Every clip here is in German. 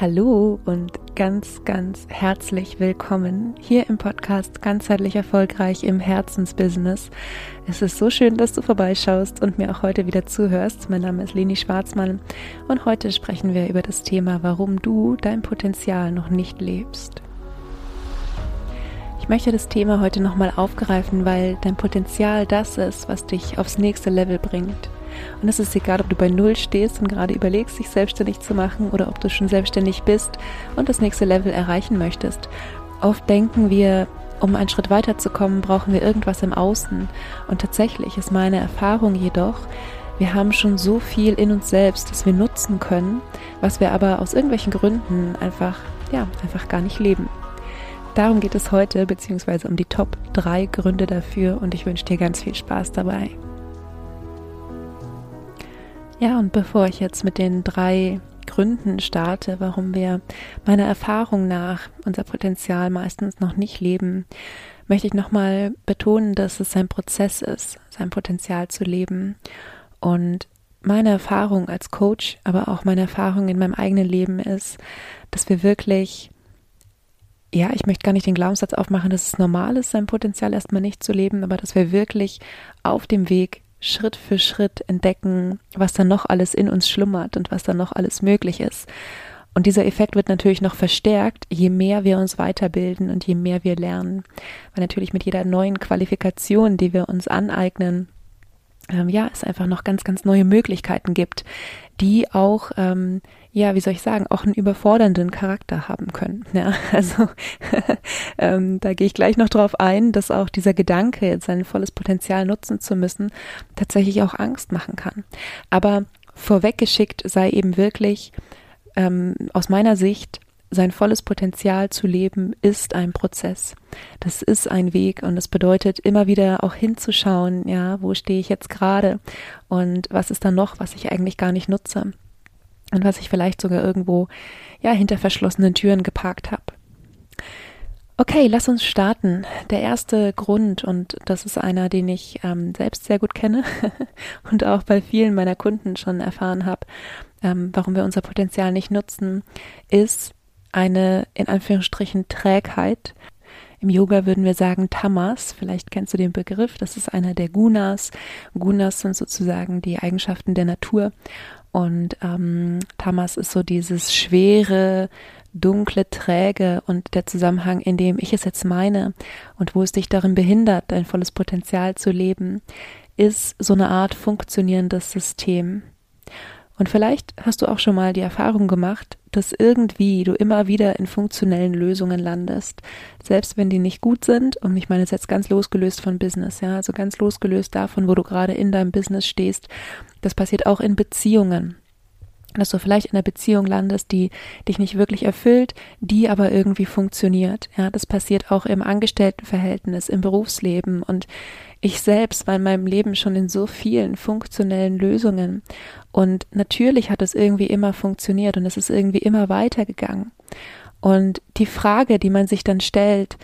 Hallo und ganz, ganz herzlich willkommen hier im Podcast Ganzheitlich Erfolgreich im Herzensbusiness. Es ist so schön, dass du vorbeischaust und mir auch heute wieder zuhörst. Mein Name ist Leni Schwarzmann und heute sprechen wir über das Thema, warum du dein Potenzial noch nicht lebst. Ich möchte das Thema heute nochmal aufgreifen, weil dein Potenzial das ist, was dich aufs nächste Level bringt. Und es ist egal, ob du bei Null stehst und gerade überlegst, dich selbstständig zu machen oder ob du schon selbstständig bist und das nächste Level erreichen möchtest. Oft denken wir, um einen Schritt weiterzukommen, brauchen wir irgendwas im Außen. Und tatsächlich ist meine Erfahrung jedoch, wir haben schon so viel in uns selbst, das wir nutzen können, was wir aber aus irgendwelchen Gründen einfach, ja, einfach gar nicht leben. Darum geht es heute, beziehungsweise um die Top 3 Gründe dafür und ich wünsche dir ganz viel Spaß dabei. Ja, und bevor ich jetzt mit den drei Gründen starte, warum wir meiner Erfahrung nach unser Potenzial meistens noch nicht leben, möchte ich nochmal betonen, dass es ein Prozess ist, sein Potenzial zu leben. Und meine Erfahrung als Coach, aber auch meine Erfahrung in meinem eigenen Leben ist, dass wir wirklich, ja, ich möchte gar nicht den Glaubenssatz aufmachen, dass es normal ist, sein Potenzial erstmal nicht zu leben, aber dass wir wirklich auf dem Weg Schritt für Schritt entdecken, was da noch alles in uns schlummert und was da noch alles möglich ist. Und dieser Effekt wird natürlich noch verstärkt, je mehr wir uns weiterbilden und je mehr wir lernen. Weil natürlich mit jeder neuen Qualifikation, die wir uns aneignen, ähm, ja, es einfach noch ganz, ganz neue Möglichkeiten gibt, die auch, ähm, ja, wie soll ich sagen, auch einen überfordernden Charakter haben können. Ja, also ähm, da gehe ich gleich noch drauf ein, dass auch dieser Gedanke, jetzt sein volles Potenzial nutzen zu müssen, tatsächlich auch Angst machen kann. Aber vorweggeschickt sei eben wirklich ähm, aus meiner Sicht sein volles Potenzial zu leben, ist ein Prozess. Das ist ein Weg und es bedeutet immer wieder auch hinzuschauen, ja, wo stehe ich jetzt gerade und was ist da noch, was ich eigentlich gar nicht nutze und was ich vielleicht sogar irgendwo, ja, hinter verschlossenen Türen geparkt habe. Okay, lass uns starten. Der erste Grund, und das ist einer, den ich ähm, selbst sehr gut kenne und auch bei vielen meiner Kunden schon erfahren habe, ähm, warum wir unser Potenzial nicht nutzen, ist, eine in Anführungsstrichen Trägheit. Im Yoga würden wir sagen Tamas, vielleicht kennst du den Begriff, das ist einer der Gunas. Gunas sind sozusagen die Eigenschaften der Natur und ähm, Tamas ist so dieses schwere, dunkle, träge und der Zusammenhang, in dem ich es jetzt meine und wo es dich darin behindert, dein volles Potenzial zu leben, ist so eine Art funktionierendes System. Und vielleicht hast du auch schon mal die Erfahrung gemacht, dass irgendwie du immer wieder in funktionellen Lösungen landest, selbst wenn die nicht gut sind. Und ich meine, es jetzt ganz losgelöst von Business, ja, also ganz losgelöst davon, wo du gerade in deinem Business stehst. Das passiert auch in Beziehungen dass du vielleicht in einer Beziehung landest, die dich nicht wirklich erfüllt, die aber irgendwie funktioniert. Ja, das passiert auch im Angestelltenverhältnis, im Berufsleben und ich selbst war in meinem Leben schon in so vielen funktionellen Lösungen und natürlich hat es irgendwie immer funktioniert und es ist irgendwie immer weitergegangen. Und die Frage, die man sich dann stellt,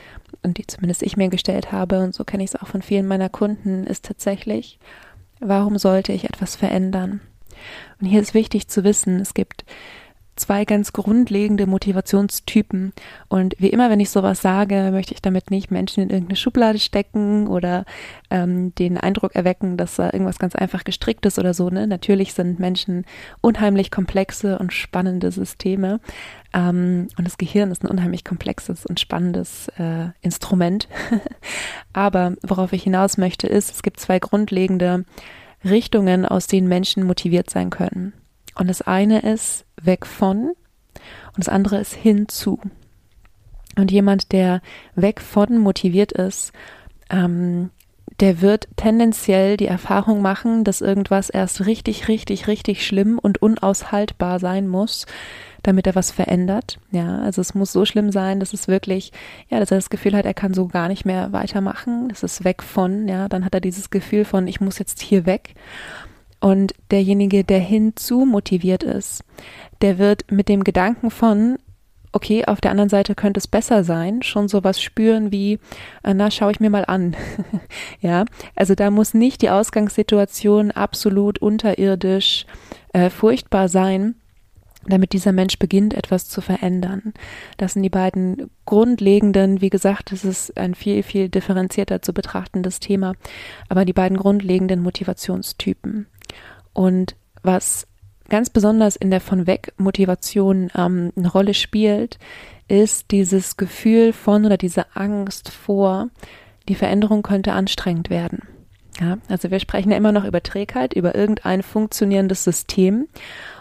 und die zumindest ich mir gestellt habe, und so kenne ich es auch von vielen meiner Kunden, ist tatsächlich, warum sollte ich etwas verändern? Und hier ist wichtig zu wissen, es gibt zwei ganz grundlegende Motivationstypen. Und wie immer, wenn ich sowas sage, möchte ich damit nicht Menschen in irgendeine Schublade stecken oder ähm, den Eindruck erwecken, dass da irgendwas ganz einfach gestrickt ist oder so. Ne? Natürlich sind Menschen unheimlich komplexe und spannende Systeme. Ähm, und das Gehirn ist ein unheimlich komplexes und spannendes äh, Instrument. Aber worauf ich hinaus möchte, ist, es gibt zwei grundlegende Richtungen, aus denen Menschen motiviert sein können. Und das eine ist weg von und das andere ist hinzu. Und jemand, der weg von motiviert ist, ähm, der wird tendenziell die Erfahrung machen, dass irgendwas erst richtig, richtig, richtig schlimm und unaushaltbar sein muss, damit er was verändert. Ja, also es muss so schlimm sein, dass es wirklich, ja, dass er das Gefühl hat, er kann so gar nicht mehr weitermachen. Das ist weg von, ja, dann hat er dieses Gefühl von, ich muss jetzt hier weg. Und derjenige, der hinzu motiviert ist, der wird mit dem Gedanken von, okay, auf der anderen Seite könnte es besser sein, schon sowas spüren wie, äh, na, schaue ich mir mal an. ja, also da muss nicht die Ausgangssituation absolut unterirdisch äh, furchtbar sein, damit dieser Mensch beginnt, etwas zu verändern. Das sind die beiden grundlegenden, wie gesagt, es ist ein viel, viel differenzierter zu betrachtendes Thema, aber die beiden grundlegenden Motivationstypen. Und was ganz besonders in der von weg Motivation ähm, eine Rolle spielt, ist dieses Gefühl von oder diese Angst vor, die Veränderung könnte anstrengend werden. Ja, also wir sprechen ja immer noch über Trägheit, über irgendein funktionierendes System.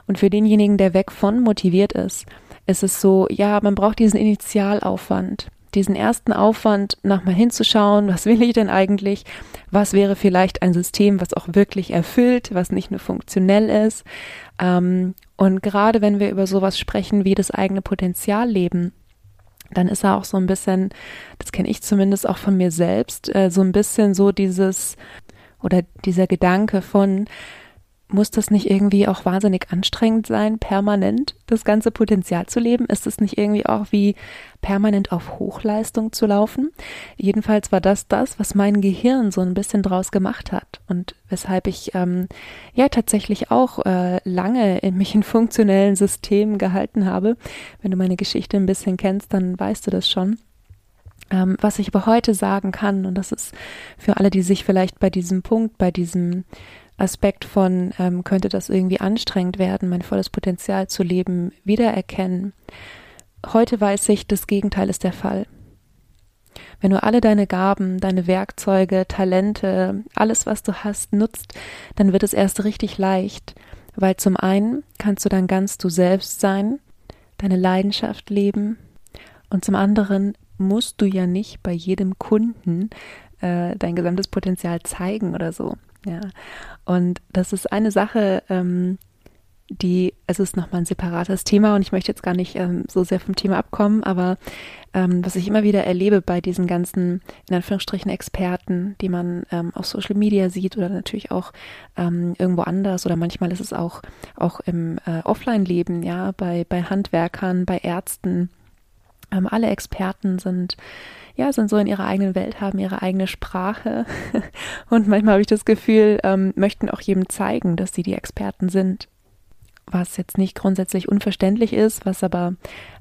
Und für denjenigen, der weg von motiviert ist, ist es so, ja, man braucht diesen Initialaufwand, diesen ersten Aufwand, nach mal hinzuschauen, was will ich denn eigentlich? Was wäre vielleicht ein System, was auch wirklich erfüllt, was nicht nur funktionell ist? Ähm, und gerade wenn wir über sowas sprechen wie das eigene Potenzial leben, dann ist er auch so ein bisschen, das kenne ich zumindest auch von mir selbst, äh, so ein bisschen so dieses oder dieser Gedanke von, muss das nicht irgendwie auch wahnsinnig anstrengend sein, permanent das ganze Potenzial zu leben? Ist es nicht irgendwie auch wie permanent auf Hochleistung zu laufen? Jedenfalls war das das, was mein Gehirn so ein bisschen draus gemacht hat und weshalb ich ähm, ja tatsächlich auch äh, lange in mich in funktionellen Systemen gehalten habe. Wenn du meine Geschichte ein bisschen kennst, dann weißt du das schon. Ähm, was ich aber heute sagen kann, und das ist für alle, die sich vielleicht bei diesem Punkt, bei diesem Aspekt von, ähm, könnte das irgendwie anstrengend werden, mein volles Potenzial zu leben, wiedererkennen. Heute weiß ich, das Gegenteil ist der Fall. Wenn du alle deine Gaben, deine Werkzeuge, Talente, alles, was du hast, nutzt, dann wird es erst richtig leicht, weil zum einen kannst du dann ganz du selbst sein, deine Leidenschaft leben und zum anderen musst du ja nicht bei jedem Kunden äh, dein gesamtes Potenzial zeigen oder so. Ja, und das ist eine Sache, ähm, die, es ist nochmal ein separates Thema und ich möchte jetzt gar nicht ähm, so sehr vom Thema abkommen, aber ähm, was ich immer wieder erlebe bei diesen ganzen, in Anführungsstrichen, Experten, die man ähm, auf Social Media sieht oder natürlich auch ähm, irgendwo anders oder manchmal ist es auch, auch im äh, Offline-Leben, ja, bei, bei Handwerkern, bei Ärzten, ähm, alle Experten sind ja, sind so in ihrer eigenen Welt, haben ihre eigene Sprache und manchmal habe ich das Gefühl, ähm, möchten auch jedem zeigen, dass sie die Experten sind. Was jetzt nicht grundsätzlich unverständlich ist, was aber,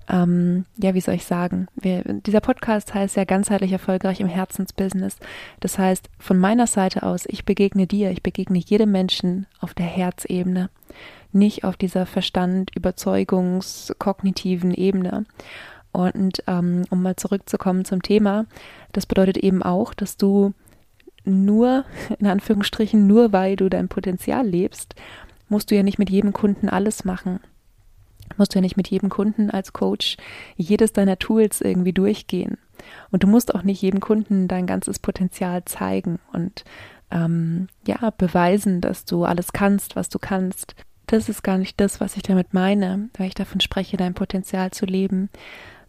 ähm, ja, wie soll ich sagen, wir, dieser Podcast heißt ja ganzheitlich erfolgreich im Herzensbusiness. Das heißt, von meiner Seite aus, ich begegne dir, ich begegne jedem Menschen auf der Herzebene, nicht auf dieser Verstand, Überzeugungs, kognitiven Ebene. Und ähm, um mal zurückzukommen zum Thema, das bedeutet eben auch, dass du nur, in Anführungsstrichen, nur weil du dein Potenzial lebst, musst du ja nicht mit jedem Kunden alles machen. Musst du ja nicht mit jedem Kunden als Coach jedes deiner Tools irgendwie durchgehen. Und du musst auch nicht jedem Kunden dein ganzes Potenzial zeigen und ähm, ja, beweisen, dass du alles kannst, was du kannst. Das ist gar nicht das, was ich damit meine, weil ich davon spreche, dein Potenzial zu leben,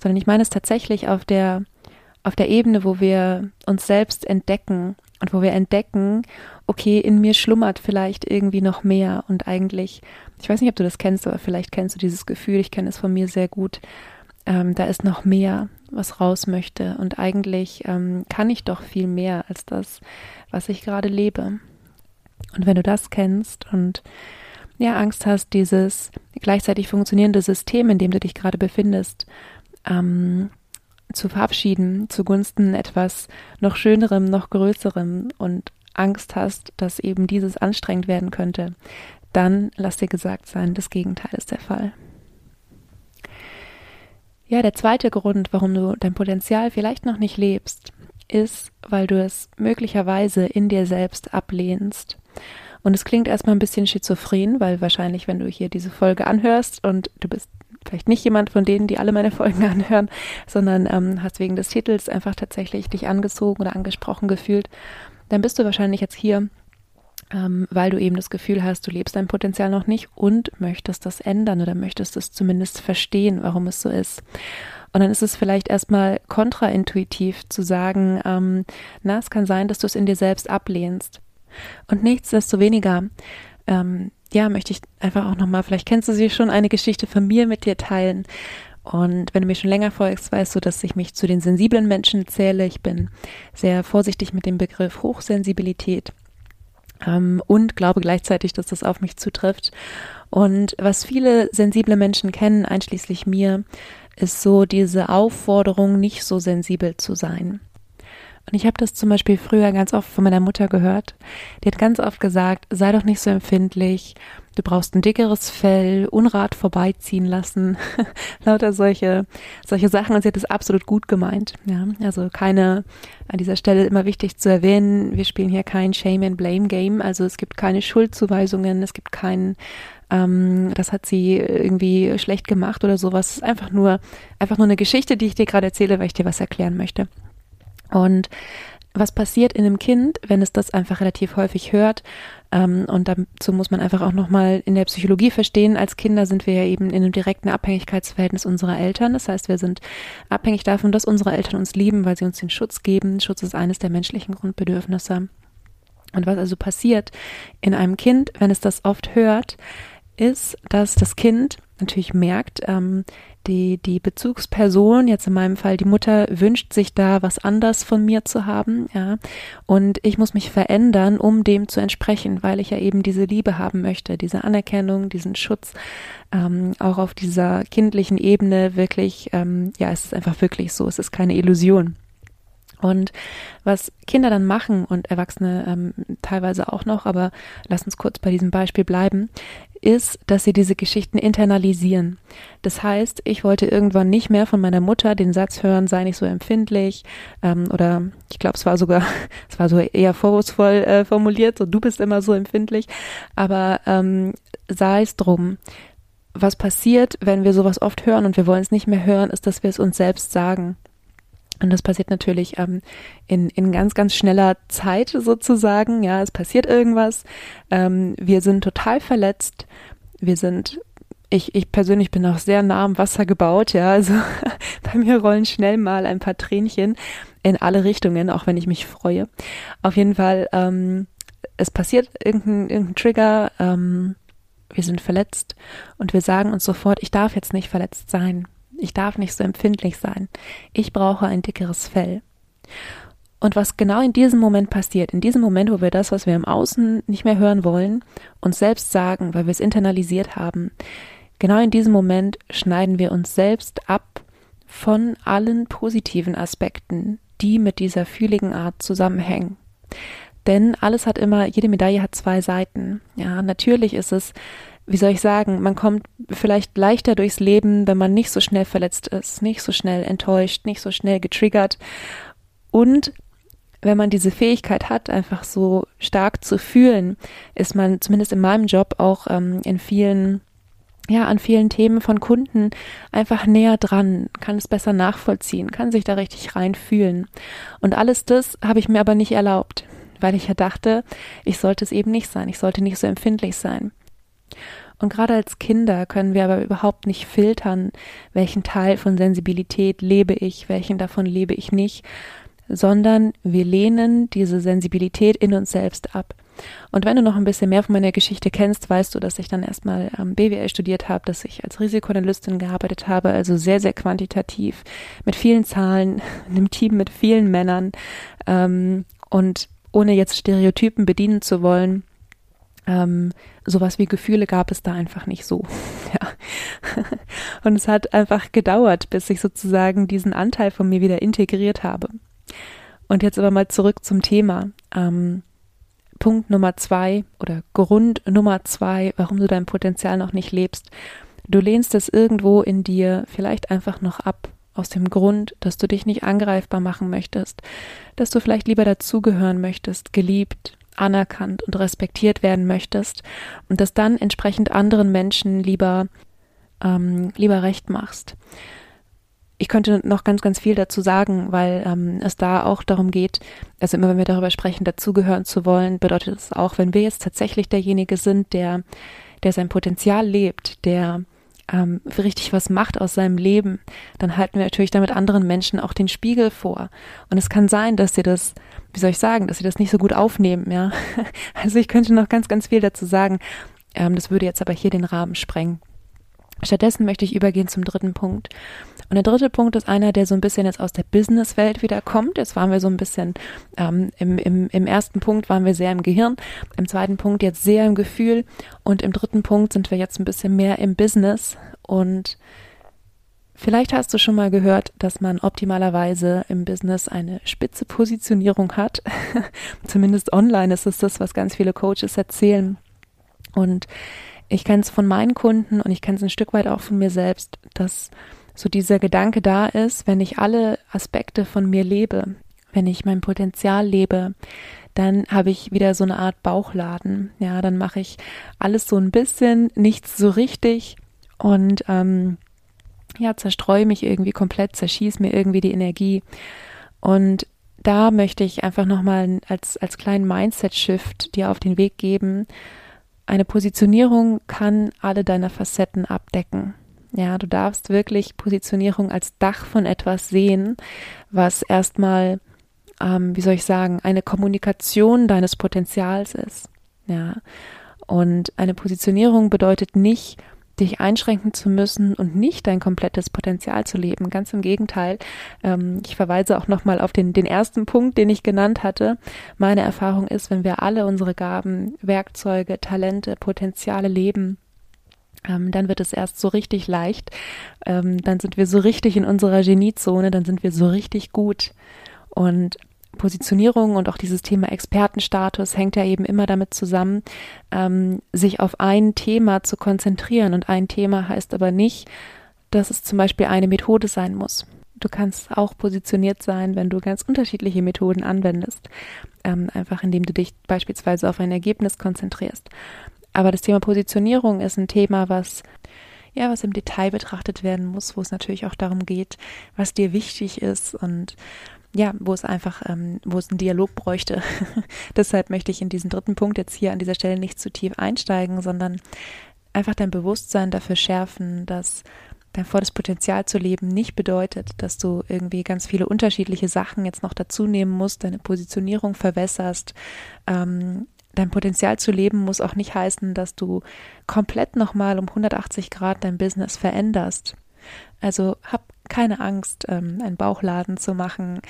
sondern ich meine es tatsächlich auf der, auf der Ebene, wo wir uns selbst entdecken und wo wir entdecken, okay, in mir schlummert vielleicht irgendwie noch mehr und eigentlich, ich weiß nicht, ob du das kennst, aber vielleicht kennst du dieses Gefühl, ich kenne es von mir sehr gut, ähm, da ist noch mehr, was raus möchte und eigentlich ähm, kann ich doch viel mehr als das, was ich gerade lebe. Und wenn du das kennst und ja, Angst hast, dieses gleichzeitig funktionierende System, in dem du dich gerade befindest, ähm, zu verabschieden zugunsten etwas noch Schönerem, noch Größerem und Angst hast, dass eben dieses anstrengend werden könnte, dann lass dir gesagt sein, das Gegenteil ist der Fall. Ja, der zweite Grund, warum du dein Potenzial vielleicht noch nicht lebst, ist, weil du es möglicherweise in dir selbst ablehnst. Und es klingt erstmal ein bisschen schizophren, weil wahrscheinlich, wenn du hier diese Folge anhörst und du bist vielleicht nicht jemand von denen, die alle meine Folgen anhören, sondern ähm, hast wegen des Titels einfach tatsächlich dich angezogen oder angesprochen gefühlt, dann bist du wahrscheinlich jetzt hier, ähm, weil du eben das Gefühl hast, du lebst dein Potenzial noch nicht und möchtest das ändern oder möchtest es zumindest verstehen, warum es so ist. Und dann ist es vielleicht erstmal kontraintuitiv zu sagen, ähm, na, es kann sein, dass du es in dir selbst ablehnst. Und nichtsdestoweniger ähm, ja, möchte ich einfach auch nochmal, vielleicht kennst du sie schon, eine Geschichte von mir mit dir teilen. Und wenn du mir schon länger folgst, weißt du, dass ich mich zu den sensiblen Menschen zähle. Ich bin sehr vorsichtig mit dem Begriff Hochsensibilität, ähm, und glaube gleichzeitig, dass das auf mich zutrifft. Und was viele sensible Menschen kennen, einschließlich mir, ist so diese Aufforderung, nicht so sensibel zu sein. Und ich habe das zum Beispiel früher ganz oft von meiner Mutter gehört. Die hat ganz oft gesagt, sei doch nicht so empfindlich, du brauchst ein dickeres Fell, Unrat vorbeiziehen lassen, lauter solche, solche Sachen. Und sie hat es absolut gut gemeint. Ja, also keine, an dieser Stelle immer wichtig zu erwähnen, wir spielen hier kein Shame and Blame Game. Also es gibt keine Schuldzuweisungen, es gibt keinen ähm, das hat sie irgendwie schlecht gemacht oder sowas. Es ist einfach nur, einfach nur eine Geschichte, die ich dir gerade erzähle, weil ich dir was erklären möchte. Und was passiert in einem Kind, wenn es das einfach relativ häufig hört? Ähm, und dazu muss man einfach auch nochmal in der Psychologie verstehen, als Kinder sind wir ja eben in einem direkten Abhängigkeitsverhältnis unserer Eltern. Das heißt, wir sind abhängig davon, dass unsere Eltern uns lieben, weil sie uns den Schutz geben. Schutz ist eines der menschlichen Grundbedürfnisse. Und was also passiert in einem Kind, wenn es das oft hört, ist, dass das Kind natürlich merkt, ähm, die, die Bezugsperson, jetzt in meinem Fall die Mutter, wünscht sich da was anders von mir zu haben, ja. Und ich muss mich verändern, um dem zu entsprechen, weil ich ja eben diese Liebe haben möchte, diese Anerkennung, diesen Schutz, ähm, auch auf dieser kindlichen Ebene wirklich, ähm, ja, es ist einfach wirklich so, es ist keine Illusion. Und was Kinder dann machen und Erwachsene ähm, teilweise auch noch, aber lass uns kurz bei diesem Beispiel bleiben, ist, dass sie diese Geschichten internalisieren. Das heißt, ich wollte irgendwann nicht mehr von meiner Mutter den Satz hören, sei nicht so empfindlich, ähm, oder ich glaube, es war sogar, es war so eher vorwurfsvoll äh, formuliert, so du bist immer so empfindlich, aber ähm, sei es drum. Was passiert, wenn wir sowas oft hören und wir wollen es nicht mehr hören, ist, dass wir es uns selbst sagen. Und das passiert natürlich ähm, in, in ganz, ganz schneller Zeit sozusagen. Ja, es passiert irgendwas. Ähm, wir sind total verletzt. Wir sind, ich, ich persönlich bin auch sehr nah am Wasser gebaut. Ja, also bei mir rollen schnell mal ein paar Tränchen in alle Richtungen, auch wenn ich mich freue. Auf jeden Fall, ähm, es passiert irgendein, irgendein Trigger. Ähm, wir sind verletzt und wir sagen uns sofort, ich darf jetzt nicht verletzt sein. Ich darf nicht so empfindlich sein. Ich brauche ein dickeres Fell. Und was genau in diesem Moment passiert, in diesem Moment, wo wir das, was wir im Außen nicht mehr hören wollen, uns selbst sagen, weil wir es internalisiert haben, genau in diesem Moment schneiden wir uns selbst ab von allen positiven Aspekten, die mit dieser fühligen Art zusammenhängen. Denn alles hat immer, jede Medaille hat zwei Seiten. Ja, natürlich ist es wie soll ich sagen, man kommt vielleicht leichter durchs Leben, wenn man nicht so schnell verletzt ist, nicht so schnell enttäuscht, nicht so schnell getriggert. Und wenn man diese Fähigkeit hat, einfach so stark zu fühlen, ist man zumindest in meinem Job auch ähm, in vielen, ja, an vielen Themen von Kunden einfach näher dran, kann es besser nachvollziehen, kann sich da richtig reinfühlen. Und alles das habe ich mir aber nicht erlaubt, weil ich ja dachte, ich sollte es eben nicht sein, ich sollte nicht so empfindlich sein. Und gerade als Kinder können wir aber überhaupt nicht filtern, welchen Teil von Sensibilität lebe ich, welchen davon lebe ich nicht, sondern wir lehnen diese Sensibilität in uns selbst ab. Und wenn du noch ein bisschen mehr von meiner Geschichte kennst, weißt du, dass ich dann erstmal ähm, BWL studiert habe, dass ich als Risikoanalystin gearbeitet habe, also sehr, sehr quantitativ, mit vielen Zahlen, in einem Team mit vielen Männern ähm, und ohne jetzt Stereotypen bedienen zu wollen, ähm, sowas wie Gefühle gab es da einfach nicht so. Ja. Und es hat einfach gedauert, bis ich sozusagen diesen Anteil von mir wieder integriert habe. Und jetzt aber mal zurück zum Thema. Ähm, Punkt Nummer zwei oder Grund Nummer zwei, warum du dein Potenzial noch nicht lebst. Du lehnst es irgendwo in dir vielleicht einfach noch ab, aus dem Grund, dass du dich nicht angreifbar machen möchtest, dass du vielleicht lieber dazugehören möchtest, geliebt, anerkannt und respektiert werden möchtest und das dann entsprechend anderen Menschen lieber, ähm, lieber recht machst. Ich könnte noch ganz, ganz viel dazu sagen, weil ähm, es da auch darum geht, also immer wenn wir darüber sprechen, dazugehören zu wollen, bedeutet es auch, wenn wir jetzt tatsächlich derjenige sind, der, der sein Potenzial lebt, der ähm, richtig was macht aus seinem Leben, dann halten wir natürlich damit anderen Menschen auch den Spiegel vor. Und es kann sein, dass sie das, wie soll ich sagen, dass sie das nicht so gut aufnehmen, ja. Also ich könnte noch ganz, ganz viel dazu sagen. Ähm, das würde jetzt aber hier den Rahmen sprengen. Stattdessen möchte ich übergehen zum dritten Punkt. Und der dritte Punkt ist einer, der so ein bisschen jetzt aus der Businesswelt wieder kommt. Jetzt waren wir so ein bisschen ähm, im, im, im ersten Punkt waren wir sehr im Gehirn, im zweiten Punkt jetzt sehr im Gefühl und im dritten Punkt sind wir jetzt ein bisschen mehr im Business. Und vielleicht hast du schon mal gehört, dass man optimalerweise im Business eine spitze Positionierung hat. Zumindest online ist es das, was ganz viele Coaches erzählen. Und ich kenne es von meinen Kunden und ich kenne es ein Stück weit auch von mir selbst, dass so dieser Gedanke da ist, wenn ich alle Aspekte von mir lebe, wenn ich mein Potenzial lebe, dann habe ich wieder so eine Art Bauchladen. Ja, dann mache ich alles so ein bisschen, nichts so richtig und ähm, ja, zerstreue mich irgendwie komplett, zerschieße mir irgendwie die Energie. Und da möchte ich einfach nochmal als, als kleinen Mindset-Shift dir auf den Weg geben, eine Positionierung kann alle deine Facetten abdecken. Ja, du darfst wirklich Positionierung als Dach von etwas sehen, was erstmal, ähm, wie soll ich sagen, eine Kommunikation deines Potenzials ist. Ja, und eine Positionierung bedeutet nicht, dich einschränken zu müssen und nicht dein komplettes Potenzial zu leben. Ganz im Gegenteil. Ähm, ich verweise auch nochmal auf den, den ersten Punkt, den ich genannt hatte. Meine Erfahrung ist, wenn wir alle unsere Gaben, Werkzeuge, Talente, Potenziale leben, ähm, dann wird es erst so richtig leicht. Ähm, dann sind wir so richtig in unserer Geniezone, dann sind wir so richtig gut. Und Positionierung und auch dieses Thema Expertenstatus hängt ja eben immer damit zusammen, ähm, sich auf ein Thema zu konzentrieren. Und ein Thema heißt aber nicht, dass es zum Beispiel eine Methode sein muss. Du kannst auch positioniert sein, wenn du ganz unterschiedliche Methoden anwendest. Ähm, einfach indem du dich beispielsweise auf ein Ergebnis konzentrierst. Aber das Thema Positionierung ist ein Thema, was ja, was im Detail betrachtet werden muss, wo es natürlich auch darum geht, was dir wichtig ist und ja, wo es einfach, ähm, wo es einen Dialog bräuchte. Deshalb möchte ich in diesen dritten Punkt jetzt hier an dieser Stelle nicht zu tief einsteigen, sondern einfach dein Bewusstsein dafür schärfen, dass dein volles Potenzial zu leben nicht bedeutet, dass du irgendwie ganz viele unterschiedliche Sachen jetzt noch dazu nehmen musst, deine Positionierung verwässerst. Ähm, dein Potenzial zu leben muss auch nicht heißen, dass du komplett nochmal um 180 Grad dein Business veränderst. Also hab keine Angst, ähm, einen Bauchladen zu machen,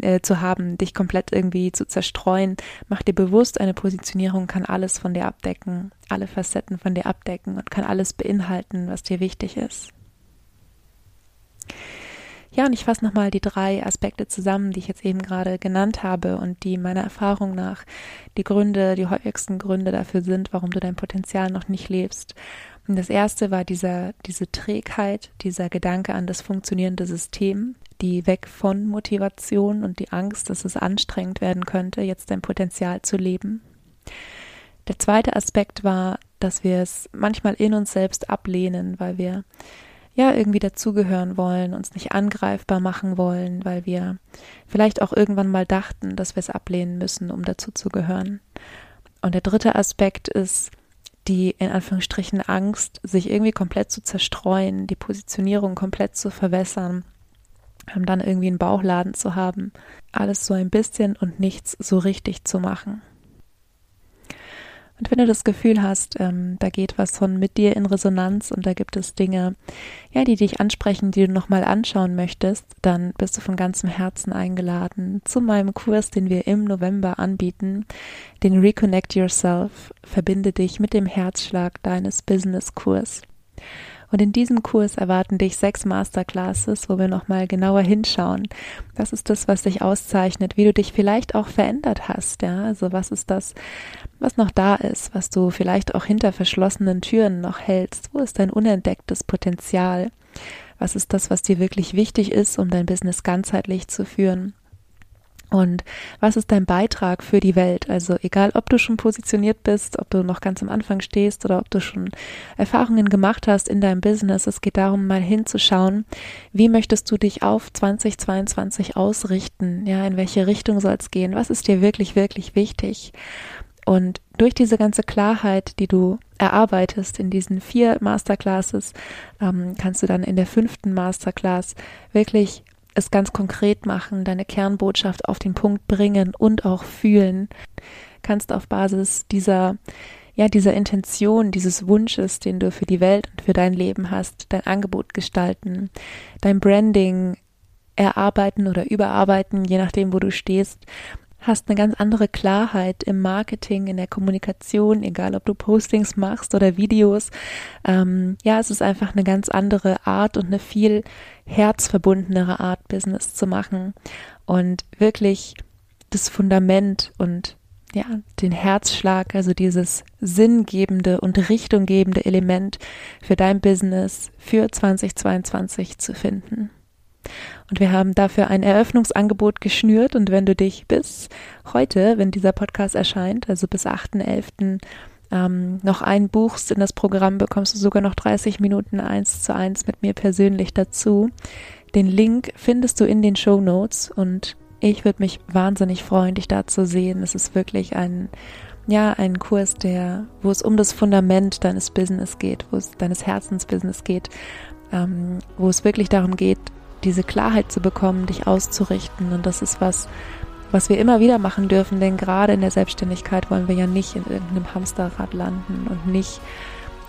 äh, zu haben, dich komplett irgendwie zu zerstreuen. Mach dir bewusst, eine Positionierung kann alles von dir abdecken, alle Facetten von dir abdecken und kann alles beinhalten, was dir wichtig ist. Ja, und ich fasse nochmal die drei Aspekte zusammen, die ich jetzt eben gerade genannt habe und die meiner Erfahrung nach die Gründe, die häufigsten Gründe dafür sind, warum du dein Potenzial noch nicht lebst. Und das erste war dieser, diese Trägheit, dieser Gedanke an das funktionierende System, die weg von Motivation und die Angst, dass es anstrengend werden könnte, jetzt dein Potenzial zu leben. Der zweite Aspekt war, dass wir es manchmal in uns selbst ablehnen, weil wir ja irgendwie dazugehören wollen, uns nicht angreifbar machen wollen, weil wir vielleicht auch irgendwann mal dachten, dass wir es ablehnen müssen, um dazuzugehören. Und der dritte Aspekt ist, die in Anführungsstrichen Angst, sich irgendwie komplett zu zerstreuen, die Positionierung komplett zu verwässern, um dann irgendwie einen Bauchladen zu haben, alles so ein bisschen und nichts so richtig zu machen. Und wenn du das Gefühl hast, ähm, da geht was von mit dir in Resonanz und da gibt es Dinge, ja, die dich ansprechen, die du nochmal anschauen möchtest, dann bist du von ganzem Herzen eingeladen zu meinem Kurs, den wir im November anbieten, den Reconnect Yourself, verbinde dich mit dem Herzschlag deines Business-Kurs. Und in diesem Kurs erwarten dich sechs Masterclasses, wo wir nochmal genauer hinschauen. Was ist das, was dich auszeichnet, wie du dich vielleicht auch verändert hast, ja? Also was ist das, was noch da ist, was du vielleicht auch hinter verschlossenen Türen noch hältst? Wo ist dein unentdecktes Potenzial? Was ist das, was dir wirklich wichtig ist, um dein Business ganzheitlich zu führen? Und was ist dein Beitrag für die Welt? Also egal, ob du schon positioniert bist, ob du noch ganz am Anfang stehst oder ob du schon Erfahrungen gemacht hast in deinem Business, es geht darum, mal hinzuschauen, wie möchtest du dich auf 2022 ausrichten? Ja, in welche Richtung soll es gehen? Was ist dir wirklich, wirklich wichtig? Und durch diese ganze Klarheit, die du erarbeitest in diesen vier Masterclasses, ähm, kannst du dann in der fünften Masterclass wirklich es ganz konkret machen, deine Kernbotschaft auf den Punkt bringen und auch fühlen, kannst auf Basis dieser ja, dieser Intention, dieses Wunsches, den du für die Welt und für dein Leben hast, dein Angebot gestalten, dein Branding erarbeiten oder überarbeiten, je nachdem, wo du stehst, hast eine ganz andere Klarheit im Marketing, in der Kommunikation, egal ob du Postings machst oder Videos. Ähm, ja, es ist einfach eine ganz andere Art und eine viel herzverbundenere Art, Business zu machen und wirklich das Fundament und ja, den Herzschlag, also dieses sinngebende und richtunggebende Element für dein Business für 2022 zu finden. Und wir haben dafür ein Eröffnungsangebot geschnürt und wenn du dich bis heute, wenn dieser Podcast erscheint, also bis 8.11., ähm, noch einbuchst in das Programm, bekommst du sogar noch 30 Minuten eins zu eins mit mir persönlich dazu. Den Link findest du in den Show Notes und ich würde mich wahnsinnig freuen, dich da zu sehen. Es ist wirklich ein, ja, ein Kurs, der, wo es um das Fundament deines Business geht, wo es deines Herzensbusiness geht, ähm, wo es wirklich darum geht, diese Klarheit zu bekommen, dich auszurichten. Und das ist was, was wir immer wieder machen dürfen, denn gerade in der Selbstständigkeit wollen wir ja nicht in irgendeinem Hamsterrad landen und nicht,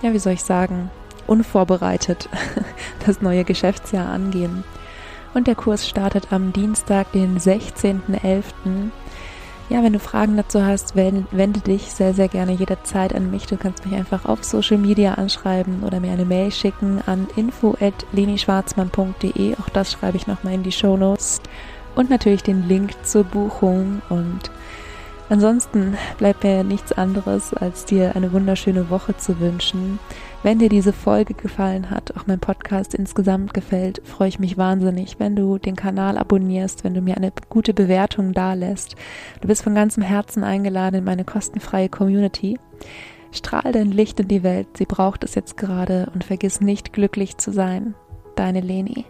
ja, wie soll ich sagen, unvorbereitet das neue Geschäftsjahr angehen. Und der Kurs startet am Dienstag, den 16.11. Ja, wenn du Fragen dazu hast, wende dich sehr, sehr gerne jederzeit an mich. Du kannst mich einfach auf Social Media anschreiben oder mir eine Mail schicken an info.lenischwarzmann.de. Auch das schreibe ich nochmal in die Show Notes. Und natürlich den Link zur Buchung. Und ansonsten bleibt mir nichts anderes, als dir eine wunderschöne Woche zu wünschen. Wenn dir diese Folge gefallen hat, auch mein Podcast insgesamt gefällt, freue ich mich wahnsinnig, wenn du den Kanal abonnierst, wenn du mir eine gute Bewertung dalässt. Du bist von ganzem Herzen eingeladen in meine kostenfreie Community. Strahl dein Licht in die Welt, sie braucht es jetzt gerade und vergiss nicht glücklich zu sein. Deine Leni.